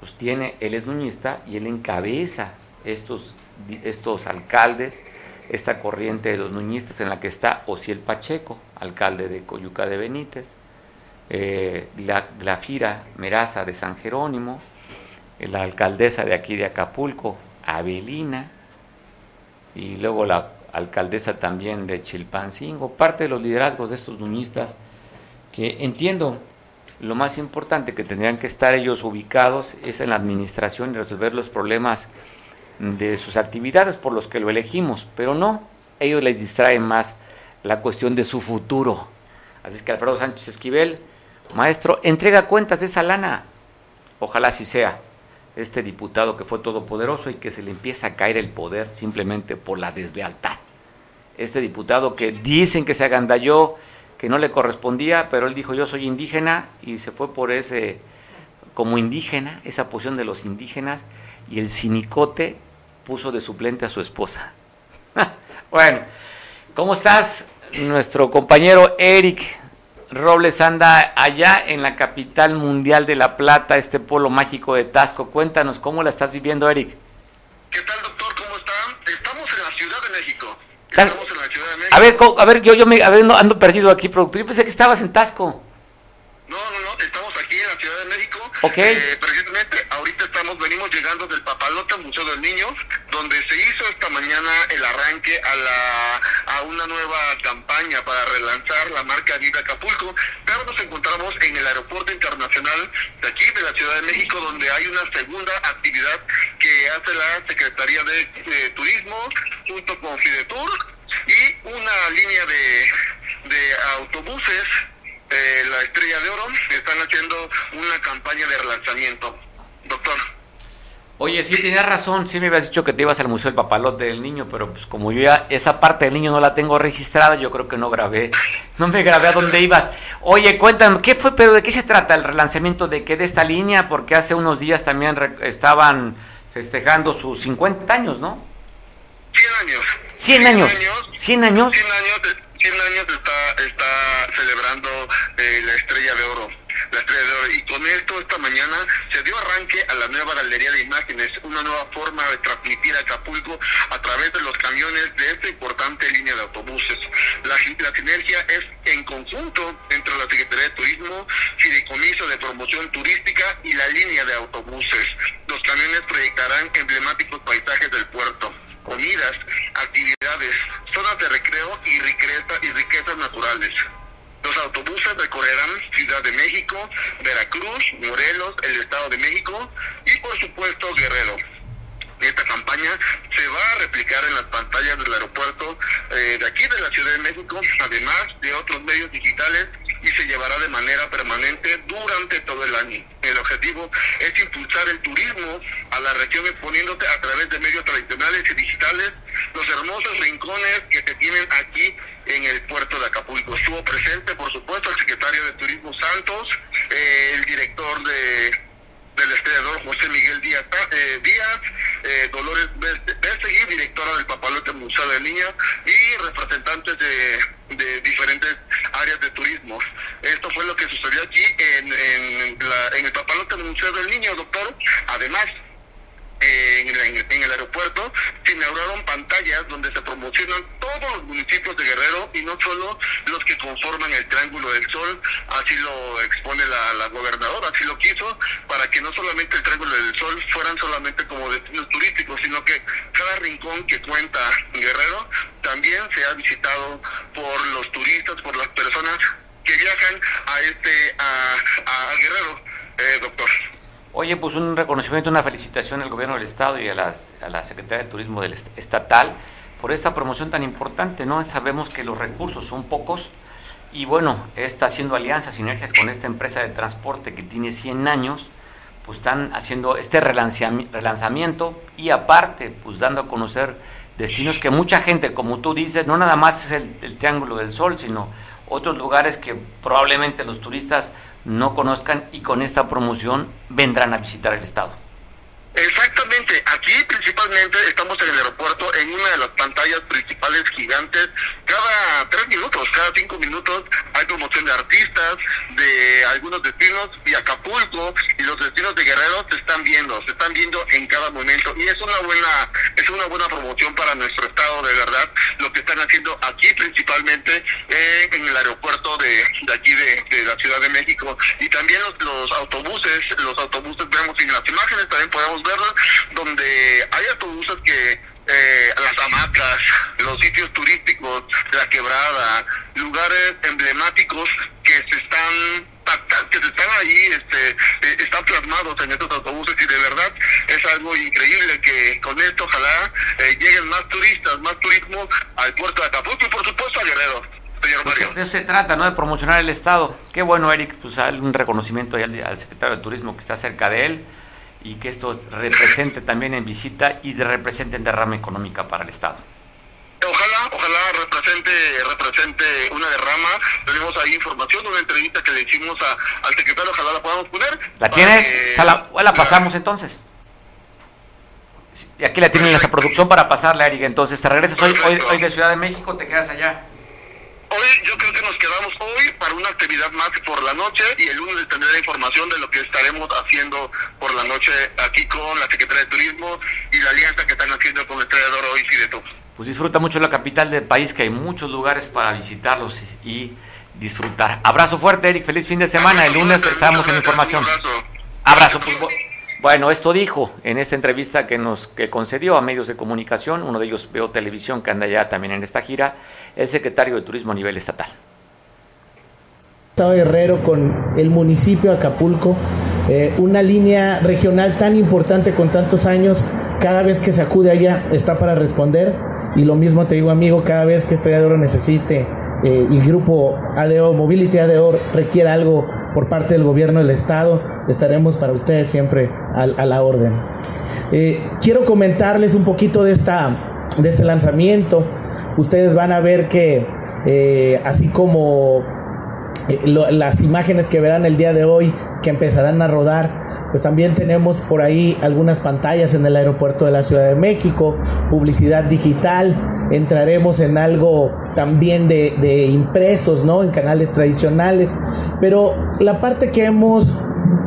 A: pues tiene, él es nuñista y él encabeza estos, estos alcaldes, esta corriente de los nuñistas en la que está Osiel Pacheco, alcalde de Coyuca de Benítez, eh, la, la, Fira Meraza de San Jerónimo, la alcaldesa de aquí de Acapulco, Avelina, y luego la alcaldesa también de Chilpancingo, parte de los liderazgos de estos nuñistas que entiendo lo más importante que tendrían que estar ellos ubicados es en la administración y resolver los problemas de sus actividades por los que lo elegimos, pero no, ellos les distraen más la cuestión de su futuro. Así es que Alfredo Sánchez Esquivel, maestro, entrega cuentas de esa lana. Ojalá así sea. Este diputado que fue todopoderoso y que se le empieza a caer el poder simplemente por la deslealtad. Este diputado que dicen que se agandalló que no le correspondía, pero él dijo yo soy indígena y se fue por ese como indígena, esa posición de los indígenas, y el cinicote puso de suplente a su esposa. [LAUGHS] bueno, ¿cómo estás? Nuestro compañero Eric Robles anda allá en la capital mundial de La Plata, este polo mágico de Tasco. Cuéntanos, ¿cómo la estás viviendo, Eric?
G: ¿Qué tal, doctor? ¿Cómo están? Estamos en la Ciudad de México. Estamos
A: A ver, a ver yo, yo me ando perdido aquí, productor. Yo pensé que estabas en Tasco.
G: No, no, no, estamos aquí en la Ciudad de México.
A: Ok.
G: Eh, precisamente ahorita estamos, venimos llegando del Papalote Museo del Niño, donde se hizo esta mañana el arranque a la a una nueva campaña para relanzar la marca Viva Acapulco, pero nos encontramos en el aeropuerto internacional de aquí, de la Ciudad de México, donde hay una segunda actividad que hace la Secretaría de, Turismo junto con Fidetur y una línea de, de autobuses eh, la Estrella de Oro están haciendo una campaña de relanzamiento. Doctor.
A: Oye, sí, tenías razón, sí me habías dicho que te ibas al Museo del Papalote del Niño, pero pues como yo ya esa parte del niño no la tengo registrada, yo creo que no grabé, no me grabé a dónde ibas. Oye, cuéntame, ¿qué fue, pero de qué se trata el relanzamiento de qué de esta línea? Porque hace unos días también estaban festejando sus 50 años, ¿no?
G: 100 años.
A: 100 años. 100 años.
G: 100 años 100 años está, está celebrando eh, la Estrella de Oro. La Estrella de Oro. Y con esto, esta mañana, se dio arranque a la nueva galería de imágenes, una nueva forma de transmitir a Acapulco a través de los camiones de esta importante línea de autobuses. La, la sinergia es en conjunto entre la Secretaría de Turismo, Fideicomiso de Promoción Turística y la línea de autobuses. Los camiones proyectarán emblemáticos paisajes del puerto comidas, actividades, zonas de recreo y, riqueza, y riquezas naturales. Los autobuses recorrerán Ciudad de México, Veracruz, Morelos, el Estado de México y por supuesto Guerrero. Esta campaña se va a replicar en las pantallas del aeropuerto eh, de aquí de la Ciudad de México, además de otros medios digitales y se llevará de manera permanente durante todo el año. El objetivo es impulsar el turismo a la región exponiéndote a través de medios tradicionales y digitales los hermosos rincones que se tienen aquí en el puerto de Acapulco. Estuvo presente, por supuesto, el secretario de Turismo Santos, eh, el director de del estrellador José Miguel Díaz, eh, Díaz eh, Dolores Bestegui, directora del Papalote Museo de Niña y representantes de, de, diferentes áreas de turismo. Esto fue lo que sucedió aquí en, en, la, en el Papalote Museo del Niño, doctor. Además, en, el aeropuerto se inauguraron pantallas donde se promocionan todos los municipios de Guerrero y no solo los que conforman el Triángulo del Sol, así lo expone la, gobernadora, así lo quiso, para que no solamente el Triángulo del Sol fueran solamente como destinos turísticos, sino que cada rincón que cuenta Guerrero también se ha visitado por los turistas, por las personas que viajan a este a, a Guerrero, eh, doctor.
A: Oye, pues un reconocimiento, una felicitación al gobierno del Estado y a, a la Secretaría de Turismo del Estatal por esta promoción tan importante, ¿no? Sabemos que los recursos son pocos y bueno, está haciendo alianzas, sinergias con esta empresa de transporte que tiene 100 años, pues están haciendo este relanzamiento y aparte, pues dando a conocer destinos que mucha gente, como tú dices, no nada más es el Triángulo del Sol, sino otros lugares que probablemente los turistas no conozcan y con esta promoción vendrán a visitar el estado.
G: Exactamente, aquí principalmente estamos en el aeropuerto en una de las pantallas principales gigantes. Cada tres minutos, cada cinco minutos hay promoción de artistas, de algunos destinos y Acapulco y los destinos de Guerrero se están viendo, se están viendo en cada momento y es una buena es una buena promoción para nuestro estado de verdad lo que están haciendo aquí principalmente eh, en el aeropuerto de, aquí de, la Ciudad de México y también los, los autobuses, los autobuses vemos en las imágenes también podemos verlas, donde hay autobuses que eh, las hamacas, los sitios turísticos, la quebrada, lugares emblemáticos que se están que están ahí, este, eh, están plasmados en estos autobuses y de verdad es algo increíble que con esto ojalá eh, lleguen más turistas, más turismo al puerto de Acapulco y por supuesto a Guerrero. Señor pues
A: Mario. de eso se trata, ¿no? De promocionar el Estado. Qué bueno, Eric, pues un reconocimiento al, al secretario de Turismo que está cerca de él y que esto represente también en visita y represente en derrama económica para el Estado.
G: Ojalá, ojalá
B: represente represente una derrama. Tenemos ahí información, una entrevista que le hicimos a, al secretario, ojalá la podamos poner.
A: ¿La tienes? la, la pasamos entonces. Y aquí la tienen en la producción para pasarla, Eric. Entonces, te regresas hoy, hoy, hoy de Ciudad de México, te quedas allá.
B: Hoy yo creo que nos quedamos hoy para una actividad más por la noche y el lunes tendré información de lo que estaremos haciendo por la noche aquí con la Secretaría de Turismo y la alianza que están haciendo con el Traidor hoy y de todos.
A: Pues disfruta mucho la capital del país, que hay muchos lugares para visitarlos y disfrutar. Abrazo fuerte, Eric. Feliz fin de semana. El lunes estamos en información. Abrazo. Pues, bueno, esto dijo en esta entrevista que nos que concedió a medios de comunicación, uno de ellos Veo Televisión, que anda ya también en esta gira, el secretario de Turismo a nivel estatal.
H: Estado Guerrero con el municipio Acapulco, eh, una línea regional tan importante con tantos años, cada vez que se acude allá está para responder y lo mismo te digo amigo, cada vez que este lo necesite eh, y grupo ADO, Mobility ADO requiere algo por parte del gobierno del estado, estaremos para ustedes siempre a, la orden. Eh, quiero comentarles un poquito de, esta, de este lanzamiento. Ustedes van a ver que eh, así como las imágenes que verán el día de hoy, que empezarán a rodar, pues también tenemos por ahí algunas pantallas en el aeropuerto de la Ciudad de México, publicidad digital, entraremos en algo también de, impresos, ¿no? En canales tradicionales, pero la parte que hemos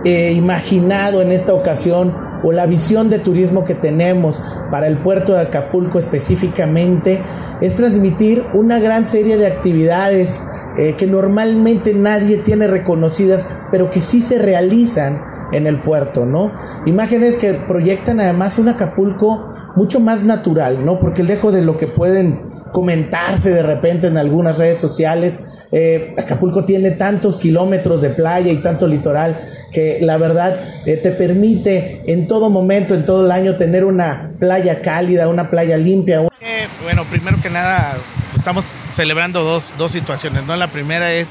H: eh, imaginado en esta ocasión o la visión de turismo que tenemos para el puerto de Acapulco específicamente es transmitir una gran serie de actividades eh, que normalmente nadie tiene reconocidas, pero que sí se realizan en el puerto, ¿no? Imágenes que proyectan además un Acapulco mucho más natural, ¿no? Porque lejos de lo que pueden comentarse de repente en algunas redes sociales, eh, Acapulco tiene tantos kilómetros de playa y tanto litoral que la verdad eh, te permite en todo momento, en todo el año, tener una playa cálida, una playa limpia.
I: Eh, bueno, primero que nada, estamos celebrando dos, dos situaciones, ¿no? La primera es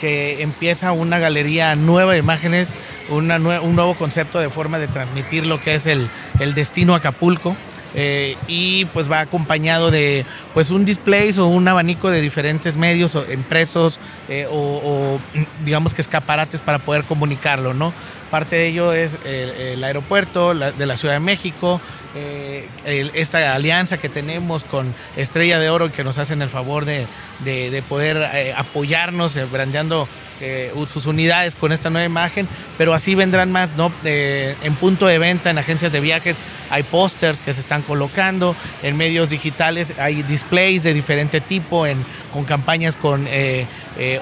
I: que empieza una galería nueva de imágenes, un nuevo concepto de forma de transmitir lo que es el, destino Acapulco. Eh, y pues va acompañado de pues un display o un abanico de diferentes medios o impresos eh, o, digamos que escaparates para poder comunicarlo, ¿no? Parte de ello es el, aeropuerto de la Ciudad de México, eh, esta alianza que tenemos con Estrella de Oro que nos hacen el favor de, de, poder eh, apoyarnos, eh, eh, sus unidades con esta nueva imagen, pero así vendrán más, ¿no? en punto de venta, en agencias de viajes, hay pósters que se están colocando, en medios digitales hay displays de diferente tipo, con campañas con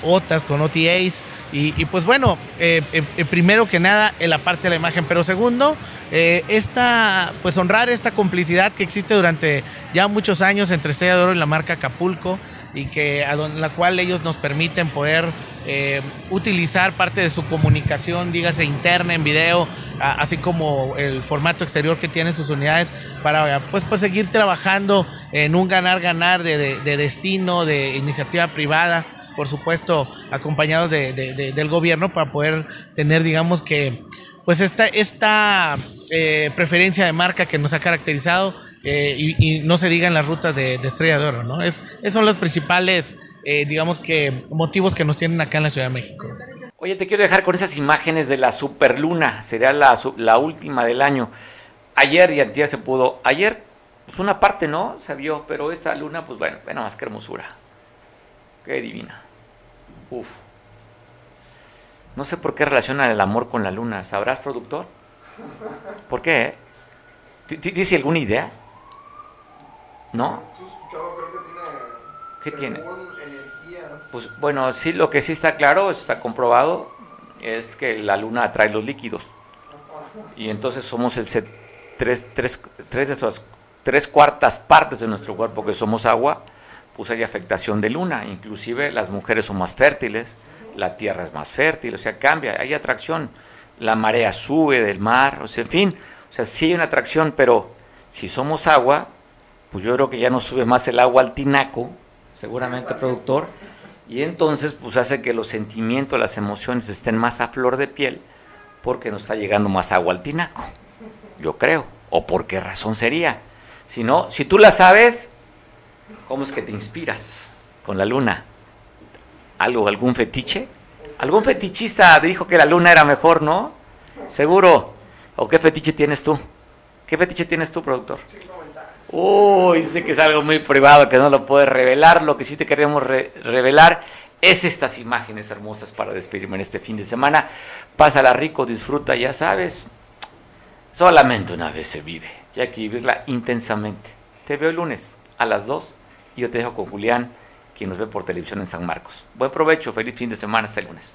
I: OTAs, con OTAs. Y, pues bueno, eh, eh, eh, primero que nada, en la parte de la imagen, pero segundo, esta, pues honrar esta complicidad que existe durante ya muchos años entre Estrella de Oro y la marca Acapulco y que a la cual ellos nos permiten poder utilizar parte de su comunicación, dígase interna en video, así como el formato exterior que tienen sus unidades para pues, pues seguir trabajando en un ganar-ganar de destino, de iniciativa privada por supuesto, acompañados de, del gobierno para poder tener, digamos que, pues esta, esta eh, preferencia de marca que nos ha caracterizado eh, y, no se diga en las rutas de, Estrella de Oro, ¿no? Es, esos son los principales, eh, digamos que, motivos que nos tienen acá en la Ciudad de México.
A: Oye, te quiero dejar con esas imágenes de la superluna, sería la, la última del año. Ayer y antes se pudo, ayer, pues una parte no se vio, pero esta luna, pues bueno, bueno, más que hermosura. Qué divina. Uf. No sé por qué relacionan el amor con la luna. ¿Sabrás, productor? ¿Por qué? ¿Dice alguna idea? ¿No? ¿Qué tiene? Pues bueno, sí, lo que sí está claro, está comprobado, es que la luna atrae los líquidos. Y entonces somos el tres, tres, tres, de estas, tres cuartas partes de nuestro cuerpo que somos agua pues hay afectación de luna, inclusive las mujeres son más fértiles, la tierra es más fértil, o sea, cambia, hay atracción, la marea sube del mar, o sea, en fin, o sea, sí hay una atracción, pero si somos agua, pues yo creo que ya no sube más el agua al tinaco, seguramente productor, y entonces pues hace que los sentimientos, las emociones estén más a flor de piel, porque nos está llegando más agua al tinaco, yo creo, o por qué razón sería. Si no, si tú la sabes, ¿Cómo es que te inspiras con la luna? ¿Algo, algún fetiche? ¿Algún fetichista dijo que la luna era mejor, no? Seguro. ¿O qué fetiche tienes tú? ¿Qué fetiche tienes tú, productor? Uy, sé que es algo muy privado que no lo puedes revelar. Lo que sí te queremos revelar es estas imágenes hermosas para despedirme en este fin de semana. Pásala rico, disfruta, ya sabes. Solamente una vez se vive y hay que vivirla intensamente. Te veo el lunes a las 2 y yo te dejo con Julián, quien nos ve por televisión en San Marcos. Buen provecho, feliz fin de semana, hasta el lunes.